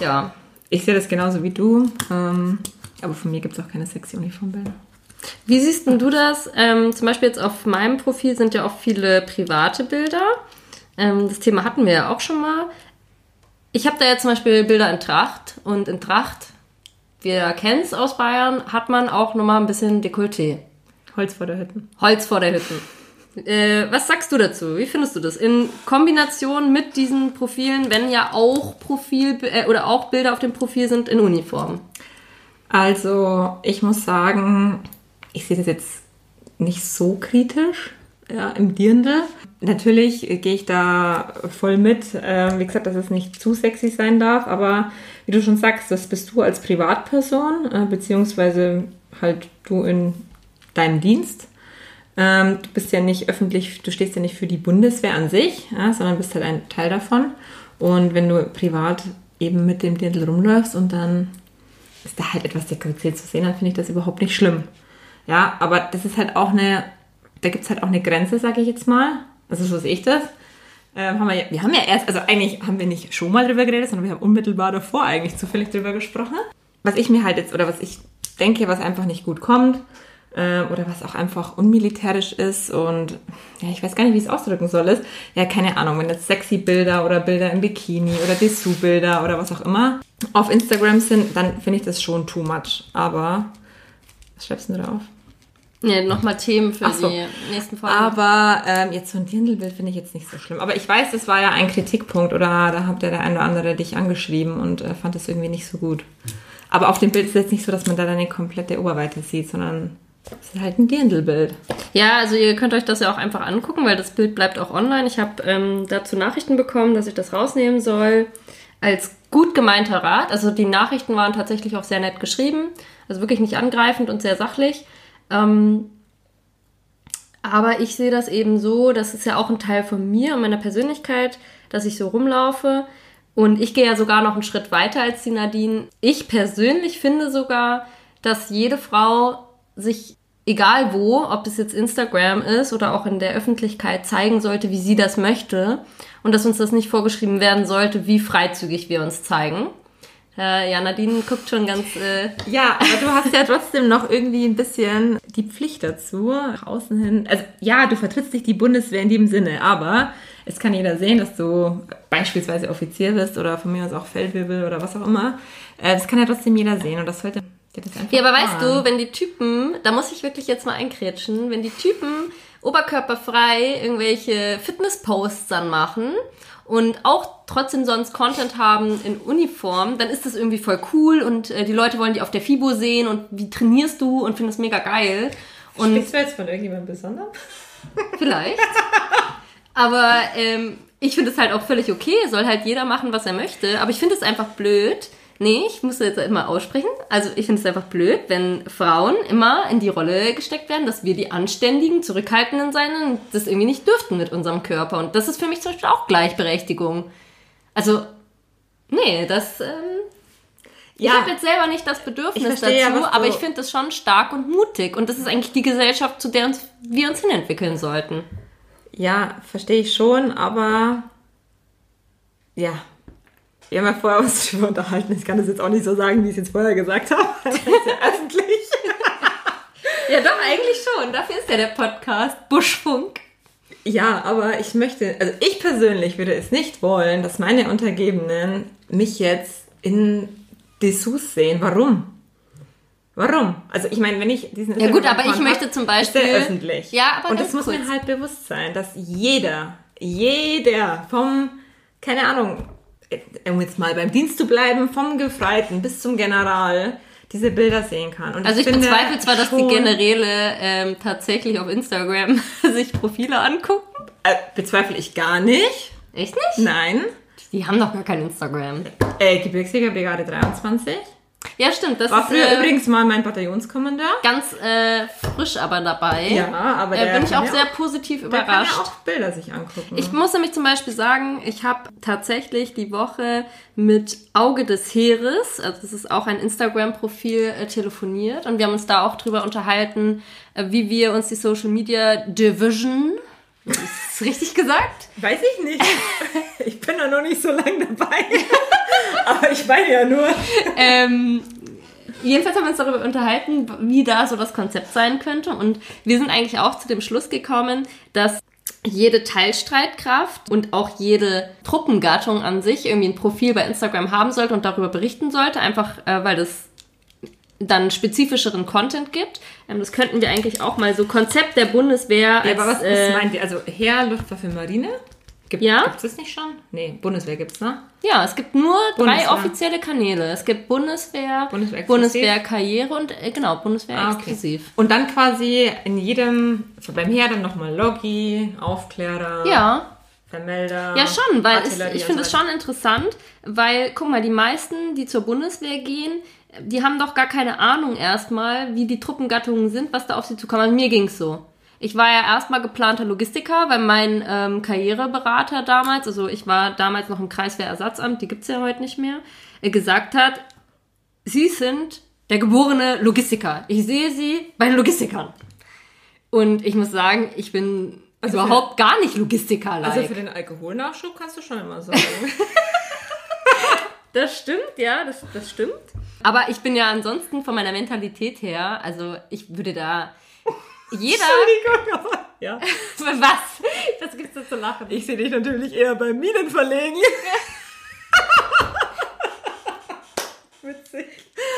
ja. Ich sehe das genauso wie du, ähm, aber von mir gibt es auch keine sexy Uniformbilder. Wie siehst denn du das? Ähm, zum Beispiel jetzt auf meinem Profil sind ja auch viele private Bilder. Ähm, das Thema hatten wir ja auch schon mal. Ich habe da jetzt zum Beispiel Bilder in Tracht und in Tracht, wir kennen es aus Bayern, hat man auch nochmal ein bisschen Dekolleté. Holz vor der Hütten. Holz vor der Hütten. Äh, was sagst du dazu? Wie findest du das? In Kombination mit diesen Profilen, wenn ja auch Profil äh, oder auch Bilder auf dem Profil sind in Uniform. Also, ich muss sagen, ich sehe das jetzt nicht so kritisch ja, im Dirndl. Natürlich gehe ich da voll mit. Äh, wie gesagt, dass es nicht zu sexy sein darf, aber wie du schon sagst, das bist du als Privatperson, äh, beziehungsweise halt du in deinem Dienst. Ähm, du bist ja nicht öffentlich, du stehst ja nicht für die Bundeswehr an sich, ja, sondern bist halt ein Teil davon. Und wenn du privat eben mit dem Dirndl rumläufst und dann ist da halt etwas dekoriert zu sehen, dann finde ich das überhaupt nicht schlimm. Ja, aber das ist halt auch eine, da gibt es halt auch eine Grenze, sage ich jetzt mal. Also so sehe ich das. Ähm, haben wir, wir haben ja erst, also eigentlich haben wir nicht schon mal drüber geredet, sondern wir haben unmittelbar davor eigentlich zufällig drüber gesprochen. Was ich mir halt jetzt, oder was ich denke, was einfach nicht gut kommt, äh, oder was auch einfach unmilitärisch ist und ja, ich weiß gar nicht, wie ich es ausdrücken soll, ist, ja, keine Ahnung, wenn jetzt sexy Bilder oder Bilder im Bikini oder Dessous-Bilder oder was auch immer auf Instagram sind, dann finde ich das schon too much. Aber, was schreibst du denn drauf? Ja, nochmal Themen für so. die nächsten Folgen. Aber ähm, jetzt so ein Dirndlbild finde ich jetzt nicht so schlimm. Aber ich weiß, das war ja ein Kritikpunkt oder da hat ja der eine oder andere dich angeschrieben und äh, fand es irgendwie nicht so gut. Aber auf dem Bild ist es jetzt nicht so, dass man da dann die komplette Oberweite sieht, sondern es ist halt ein Dirndlbild. Ja, also ihr könnt euch das ja auch einfach angucken, weil das Bild bleibt auch online. Ich habe ähm, dazu Nachrichten bekommen, dass ich das rausnehmen soll. Als gut gemeinter Rat. Also die Nachrichten waren tatsächlich auch sehr nett geschrieben. Also wirklich nicht angreifend und sehr sachlich. Ähm, aber ich sehe das eben so, das ist ja auch ein Teil von mir und meiner Persönlichkeit, dass ich so rumlaufe. Und ich gehe ja sogar noch einen Schritt weiter als die Nadine. Ich persönlich finde sogar, dass jede Frau sich, egal wo, ob das jetzt Instagram ist oder auch in der Öffentlichkeit, zeigen sollte, wie sie das möchte. Und dass uns das nicht vorgeschrieben werden sollte, wie freizügig wir uns zeigen. Äh, ja, Nadine guckt schon ganz. Äh, Ja, aber du hast ja trotzdem noch irgendwie ein bisschen die Pflicht dazu, nach außen hin. Also ja, du vertrittst nicht die Bundeswehr in dem Sinne, aber es kann jeder sehen, dass du beispielsweise Offizier bist oder von mir aus auch Feldwebel oder was auch immer. Äh, Das kann ja trotzdem jeder sehen und das sollte dir das einfach Ja, aber weißt fahren. du, wenn die Typen, da muss ich wirklich jetzt mal einkrätschen, wenn die Typen oberkörperfrei irgendwelche Fitness-Posts dann machen und auch trotzdem sonst Content haben in Uniform, dann ist das irgendwie voll cool und äh, die Leute wollen die auf der FIBO sehen und wie trainierst du und finden das mega geil. Und Sprichst du jetzt von irgendjemandem besonders? Vielleicht. Aber ähm, ich finde es halt auch völlig okay. Soll halt jeder machen, was er möchte. Aber ich finde es einfach blöd. Nee, ich muss das jetzt immer aussprechen. Also ich finde es einfach blöd, wenn Frauen immer in die Rolle gesteckt werden, dass wir die anständigen, zurückhaltenden sein und das irgendwie nicht dürften mit unserem Körper. Und das ist für mich zum Beispiel auch Gleichberechtigung. Also, nee, das... Ähm, ich Ja. habe jetzt selber nicht das Bedürfnis Ich ja, dazu, du- aber ich finde das schon stark und mutig. Und das ist eigentlich die Gesellschaft, zu der uns, wir uns hinentwickeln sollten. Ja, verstehe ich schon, aber ja. Wir haben ja vorher uns darüber unterhalten. Ich kann das jetzt auch nicht so sagen, wie ich es jetzt vorher gesagt habe. Das ist ja öffentlich. Ja, doch, eigentlich schon. Dafür ist ja der Podcast Buschfunk. Ja, aber ich möchte, also ich persönlich würde es nicht wollen, dass meine Untergebenen mich jetzt in Dessous sehen. Warum? Warum? Also ich meine, wenn ich diesen Ja gut, aber ich möchte zum ist Beispiel... der öffentlich. Ja, aber Und es muss kurz. mir halt bewusst sein, dass jeder, jeder vom, keine Ahnung, um jetzt mal beim Dienst zu bleiben, vom Gefreiten bis zum General diese Bilder sehen kann. Und Also ich finde bezweifle zwar, dass die Generäle ähm, tatsächlich auf Instagram sich Profile angucken. Äh, bezweifle ich gar nicht. Echt nicht? Nein. Die haben doch gar kein Instagram. Äh, Gebirgsjägerbrigade 23. Ja, stimmt. Das War ist früher äh, übrigens mal mein Bataillonskommandeur. ganz äh, frisch aber dabei. Ja, aber äh, der bin ich kann auch sehr auch- positiv kann überrascht. ja auch Bilder sich angucken. Ich muss nämlich zum Beispiel sagen, ich habe tatsächlich die Woche mit Auge des Heeres, also das ist auch ein Instagram-Profil, äh, telefoniert und wir haben uns da auch drüber unterhalten, äh, wie wir uns die Social Media Division, ist richtig gesagt? Weiß ich nicht. Ich bin da noch nicht so lange dabei. Aber ich meine ja nur. ähm, jedenfalls haben wir uns darüber unterhalten, wie da so das Konzept sein könnte. Und wir sind eigentlich auch zu dem Schluss gekommen, dass jede Teilstreitkraft und auch jede Truppengattung an sich irgendwie ein Profil bei Instagram haben sollte und darüber berichten sollte, einfach äh, weil das dann spezifischeren Content gibt. Ähm, das könnten wir eigentlich auch mal so Konzept der Bundeswehr Ja, als, aber was, äh, meint ihr? Also Heer, Luftwaffe, Marine? Gibt, Ja. Gibt's das nicht schon? Nee, Bundeswehr gibt's, ne? Ja, es gibt nur drei Bundeswehr. offizielle Kanäle. Es gibt Bundeswehr, Bundeswehr? Bundeswehr Karriere und äh, genau, Bundeswehr Ah, okay. exklusiv. Und dann quasi in jedem, so beim Heer dann nochmal Loggi, Aufklärer, Ja, Vermelder. ja schon, weil es, ich finde es schon interessant, weil, guck mal, die meisten, die zur Bundeswehr gehen, die haben doch gar keine Ahnung erstmal, wie die Truppengattungen sind, was da auf sie zukommt. Also mir ging's so. Ich war ja erstmal geplanter Logistiker, weil mein ähm, Karriereberater damals, also ich war damals noch im Kreiswehrersatzamt, die gibt's ja heute nicht mehr, äh, gesagt hat, Sie sind der geborene Logistiker. Ich sehe Sie bei den Logistikern. Und ich muss sagen, ich bin Also überhaupt gar nicht Logistiker-like. Also für den Alkoholnachschub kannst du schon immer sagen. Das stimmt, ja, das, das stimmt. Aber ich bin ja ansonsten von meiner Mentalität her, also ich würde da jeder. Entschuldigung, aber ja. Was? Das gibt's da zu lachen. Ich sehe dich natürlich eher bei Minen verlegen. Witzig.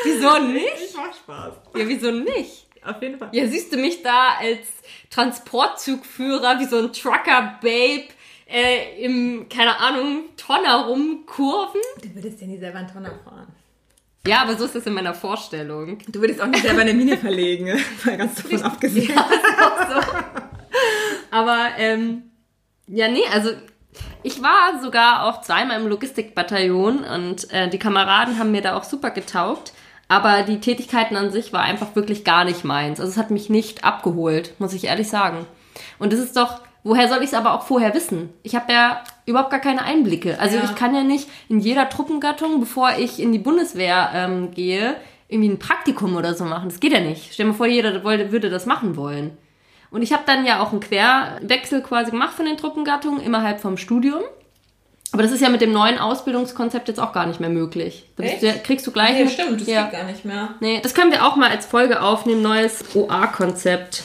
Wieso nicht? Ich mach Spaß. Ja, wieso nicht? Auf jeden Fall. Ja, siehst du mich da als Transportzugführer, wie so ein Trucker-Babe äh, im, keine Ahnung, Tonner rumkurven? Du würdest ja nie selber einen Tonner fahren. Ja, aber so ist das in meiner Vorstellung. Du würdest auch nicht selber eine Mine verlegen. Mal ganz davon abgesehen. Aber ähm, ja, nee, also ich war sogar auch zweimal im Logistikbataillon und äh, die Kameraden haben mir da auch super getaugt. Aber die Tätigkeiten an sich war einfach wirklich gar nicht meins. Also es hat mich nicht abgeholt, muss ich ehrlich sagen. Und es ist doch, woher soll ich es aber auch vorher wissen? Ich habe ja überhaupt gar keine Einblicke. Also Ja. ich kann ja nicht in jeder Truppengattung, bevor ich in die Bundeswehr ähm, gehe, irgendwie ein Praktikum oder so machen. Das geht ja nicht. Stell dir mal vor, jeder würde das machen wollen. Und ich habe dann ja auch einen Querwechsel quasi gemacht von den Truppengattungen innerhalb vom Studium. Aber das ist ja mit dem neuen Ausbildungskonzept jetzt auch gar nicht mehr möglich. Da du, kriegst du gleich. Nee, mit- stimmt, das ja. geht gar nicht mehr. Nee, das können wir auch mal als Folge aufnehmen. Neues OA-Konzept.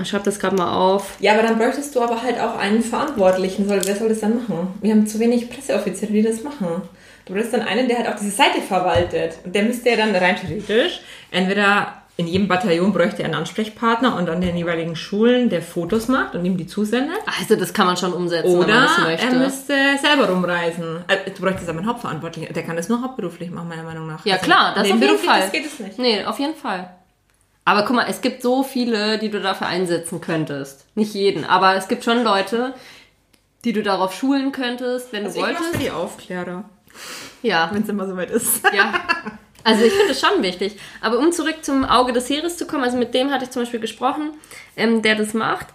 Ich schreibe das gerade mal auf. Ja, aber dann bräuchtest du aber halt auch einen Verantwortlichen. Soll, wer soll das dann machen? Wir haben zu wenig Presseoffiziere, die das machen. Du bräuchtest dann einen, der halt auch diese Seite verwaltet. Und der müsste ja dann rein theoretisch entweder in jedem Bataillon bräuchte er einen Ansprechpartner und an den jeweiligen Schulen, der Fotos macht und ihm die zusendet. Also das kann man schon umsetzen, wenn man Oder das möchte. er müsste selber rumreisen. Äh, Du bräuchtest aber einen Hauptverantwortlichen. Der kann das nur hauptberuflich machen, meiner Meinung nach. Ja Also klar, das auf jeden Fall. Das geht es nicht. Nee, auf jeden Fall. Aber guck mal, es gibt so viele, die du dafür einsetzen könntest. Nicht jeden, aber es gibt schon Leute, die du darauf schulen könntest, wenn Also du ich wolltest. für die Aufklärer, Ja, wenn es immer soweit ist. ja. Also ich finde es schon wichtig. Aber um zurück zum Auge des Heeres zu kommen, also mit dem hatte ich zum Beispiel gesprochen, ähm, der das macht.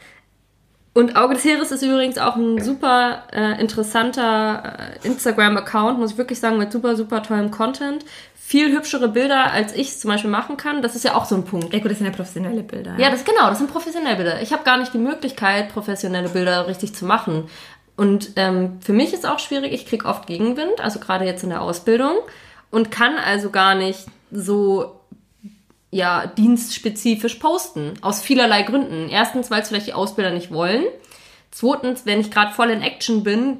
Und Auge des Heeres ist übrigens auch ein super äh, interessanter äh, Instagram-Account, muss ich wirklich sagen, mit super, super tollem Content. Viel hübschere Bilder, als ich es zum Beispiel machen kann. Das ist ja auch so ein Punkt. Ja gut, das sind ja professionelle Bilder. Ja, das genau, das sind professionelle Bilder. Ich habe gar nicht die Möglichkeit, professionelle Bilder richtig zu machen. Und ähm, für mich ist auch schwierig, ich krieg oft Gegenwind, also gerade jetzt in der Ausbildung, und kann also gar nicht so ja dienstspezifisch posten. Aus vielerlei Gründen. Erstens, weil es vielleicht die Ausbilder nicht wollen. Zweitens, wenn ich gerade voll in Action bin,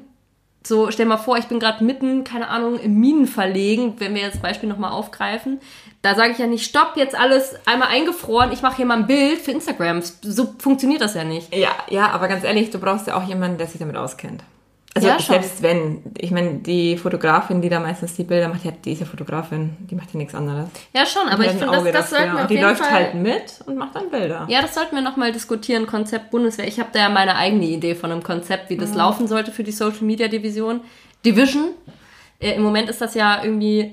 so stell mal vor, ich bin gerade mitten, keine Ahnung, im Minen verlegen, wenn wir jetzt das Beispiel nochmal aufgreifen. Da sage ich ja nicht, stopp, jetzt alles einmal eingefroren, ich mache hier mal ein Bild für Instagram. So funktioniert das ja nicht. Ja, ja, aber ganz ehrlich, du brauchst ja auch jemanden, der sich damit auskennt. Also Ja, selbst wenn, ich meine, die Fotografin, die da meistens die Bilder macht, die, ist ja Fotografin, die macht ja nichts anderes. Ja, schon, aber ich finde, das, das dafür. sollten wir auf Und die läuft Fall... halt mit und macht dann Bilder. Ja, das sollten wir nochmal diskutieren, Konzept Bundeswehr. Ich habe da ja meine eigene Idee von einem Konzept, wie das laufen sollte für die Social Media Division. Division. Äh, Im Moment ist das ja irgendwie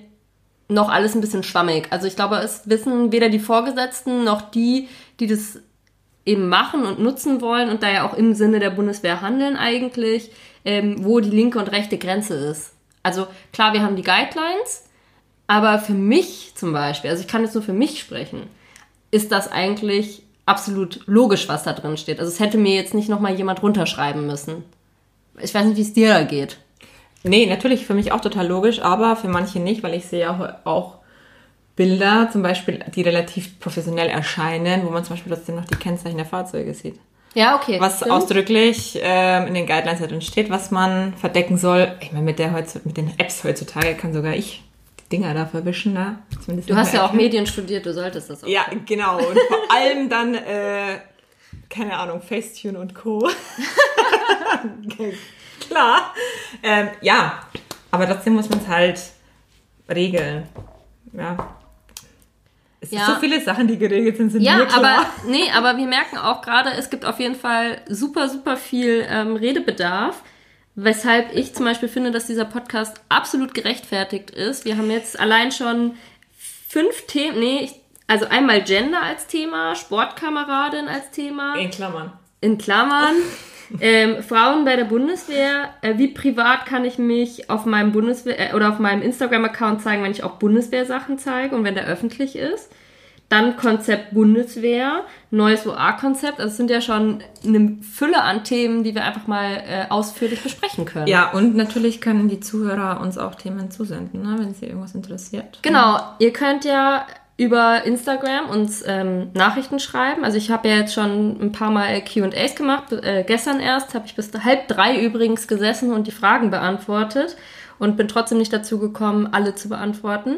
noch alles ein bisschen schwammig. Also ich glaube, es wissen weder die Vorgesetzten noch die, die das eben machen und nutzen wollen und da ja auch im Sinne der Bundeswehr handeln eigentlich, ähm, wo die linke und rechte Grenze ist. Also klar, wir haben die Guidelines, aber für mich zum Beispiel, also ich kann jetzt nur für mich sprechen, ist das eigentlich absolut logisch, was da drin steht. Also es hätte mir jetzt nicht nochmal jemand runterschreiben müssen. Ich weiß nicht, wie es dir da geht. Nee, natürlich für mich auch total logisch, aber für manche nicht, weil ich sehe auch, auch Bilder, zum Beispiel, die relativ professionell erscheinen, wo man zum Beispiel trotzdem noch die Kennzeichen der Fahrzeuge sieht. Ja, okay. Was stimmt. ausdrücklich ähm, in den Guidelines da drin steht, was man verdecken soll. Ich meine, mit, der mit den Apps heutzutage kann sogar ich die Dinger da verwischen. Ne? Zumindest Du hast ja auch. Medien studiert, du solltest das auch. Ja, genau. Und vor allem dann, äh, keine Ahnung, Facetune und Co. Klar. Ähm, ja, aber trotzdem muss man es halt regeln. Ja. Es Ja. sind so viele Sachen, die geregelt sind, sind Ja, mir klar. aber nee, aber wir merken auch gerade, es gibt auf jeden Fall super, super viel ähm, Redebedarf. Weshalb ich zum Beispiel finde, dass dieser Podcast absolut gerechtfertigt ist. Wir haben jetzt allein schon fünf Themen, nee, also einmal Gender als Thema, Sportkameradin als Thema, In Klammern. in Klammern, ähm, Frauen bei der Bundeswehr, äh, wie privat kann ich mich auf meinem Bundeswehr äh, oder auf meinem Instagram-Account zeigen, wenn ich auch Bundeswehr-Sachen zeige und wenn der öffentlich ist. Dann Konzept Bundeswehr, neues OA-Konzept. Also es sind ja schon eine Fülle an Themen, die wir einfach mal äh, ausführlich besprechen können. Ja, und natürlich können die Zuhörer uns auch Themen zusenden, ne, wenn sie irgendwas interessiert. Genau, ihr könnt ja über Instagram uns ähm, Nachrichten schreiben. Also ich habe ja jetzt schon ein paar Mal Q&As gemacht. Äh, gestern erst habe ich bis halb drei übrigens gesessen und die Fragen beantwortet und bin trotzdem nicht dazu gekommen, alle zu beantworten.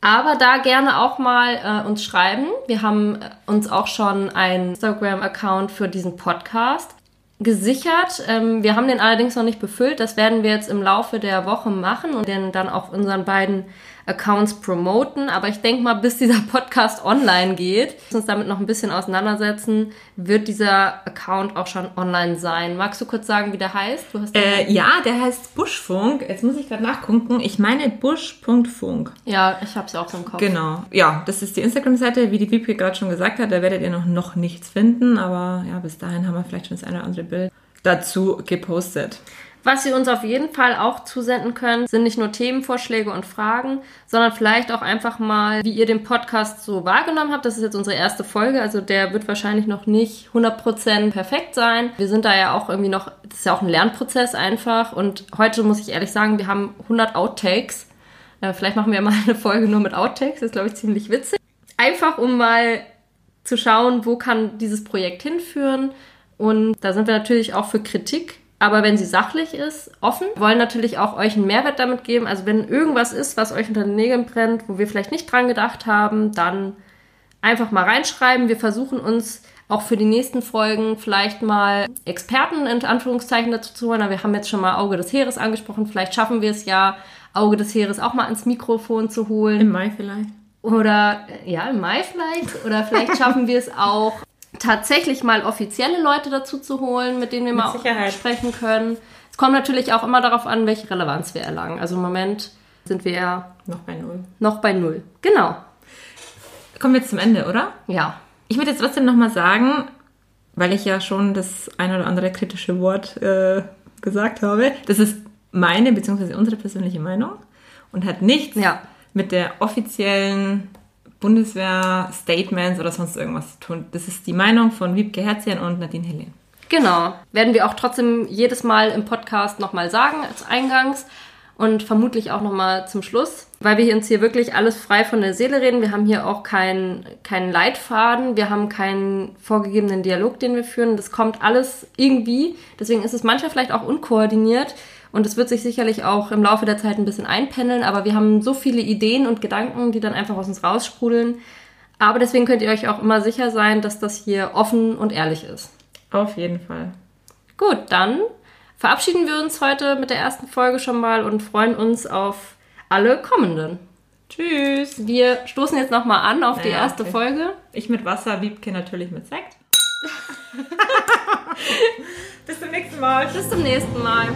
Aber da gerne auch mal äh, uns schreiben. Wir haben äh, uns auch schon einen Instagram-Account für diesen Podcast gesichert. Ähm, wir haben den allerdings noch nicht befüllt. Das werden wir jetzt im Laufe der Woche machen und den dann auf unseren beiden Accounts promoten. Aber ich denke mal, bis dieser Podcast online geht, uns damit noch ein bisschen auseinandersetzen, wird dieser Account auch schon online sein. Magst du kurz sagen, wie der heißt? Äh, ja, der heißt Buschfunk. Jetzt muss ich gerade nachgucken. Ich meine Busch.funk. ja, ich habe es auch so im Kopf. Genau. Ja, das ist die Instagram-Seite, wie die Wiebke gerade schon gesagt hat. Da werdet ihr noch, noch nichts finden. Aber ja, bis dahin haben wir vielleicht schon das eine oder andere Bild dazu gepostet. Was ihr uns auf jeden Fall auch zusenden könnt, sind nicht nur Themenvorschläge und Fragen, sondern vielleicht auch einfach mal, wie ihr den Podcast so wahrgenommen habt. Das ist jetzt unsere erste Folge, also der wird wahrscheinlich noch nicht 100% perfekt sein. Wir sind da ja auch irgendwie noch, das ist ja auch ein Lernprozess einfach. Und heute muss ich ehrlich sagen, wir haben 100 Outtakes. Äh, vielleicht machen wir mal eine Folge nur mit Outtakes, das ist glaube ich ziemlich witzig. Einfach um mal zu schauen, wo kann dieses Projekt hinführen. Und da sind wir natürlich auch für Kritik, aber wenn sie sachlich ist, offen. Wir wollen natürlich auch euch einen Mehrwert damit geben. Also wenn irgendwas ist, was euch unter den Nägeln brennt, wo wir vielleicht nicht dran gedacht haben, dann einfach mal reinschreiben. Wir versuchen uns auch für die nächsten Folgen vielleicht mal Experten in Anführungszeichen dazu zu holen. Aber Wir haben jetzt schon mal Auge des Heeres angesprochen. Vielleicht schaffen wir es ja, Auge des Heeres auch mal ans Mikrofon zu holen. Im Mai vielleicht. Oder ja, im Mai vielleicht. Oder vielleicht schaffen wir es auch, tatsächlich mal offizielle Leute dazu zu holen, mit denen wir mal Sicherheit. auch sprechen können. Es kommt natürlich auch immer darauf an, welche Relevanz wir erlangen. Also im Moment sind wir ja Noch bei Null. noch bei null. Genau. Kommen wir jetzt zum Ende, oder? Ja. Ich würde jetzt trotzdem nochmal sagen, weil ich ja schon das ein oder andere kritische Wort äh, gesagt habe, das ist meine bzw. unsere persönliche Meinung und hat nichts Ja. mit der offiziellen Bundeswehr-Statements oder sonst irgendwas zu tun. Das ist die Meinung von Wiebke Herzian und Nadine Helen. Genau. Werden wir auch trotzdem jedes Mal im Podcast nochmal sagen als Eingangs. und vermutlich auch nochmal zum Schluss, weil wir uns hier wirklich alles frei von der Seele reden. Wir haben hier auch keinen keinen Leitfaden, wir haben keinen vorgegebenen Dialog, den wir führen. Das kommt alles irgendwie. Deswegen ist es manchmal vielleicht auch unkoordiniert. Und es wird sich sicherlich auch im Laufe der Zeit ein bisschen einpendeln, aber wir haben so viele Ideen und Gedanken, die dann einfach aus uns raussprudeln. Aber deswegen könnt ihr euch auch immer sicher sein, dass das hier offen und ehrlich ist. Auf jeden Fall. Gut, dann verabschieden wir uns heute mit der ersten Folge schon mal und freuen uns auf alle kommenden. Tschüss. Wir stoßen jetzt nochmal an auf die Naja, erste okay. Folge. Ich mit Wasser, Wiebke natürlich mit Sekt. Bis zum nächsten Mal. Bis zum nächsten Mal.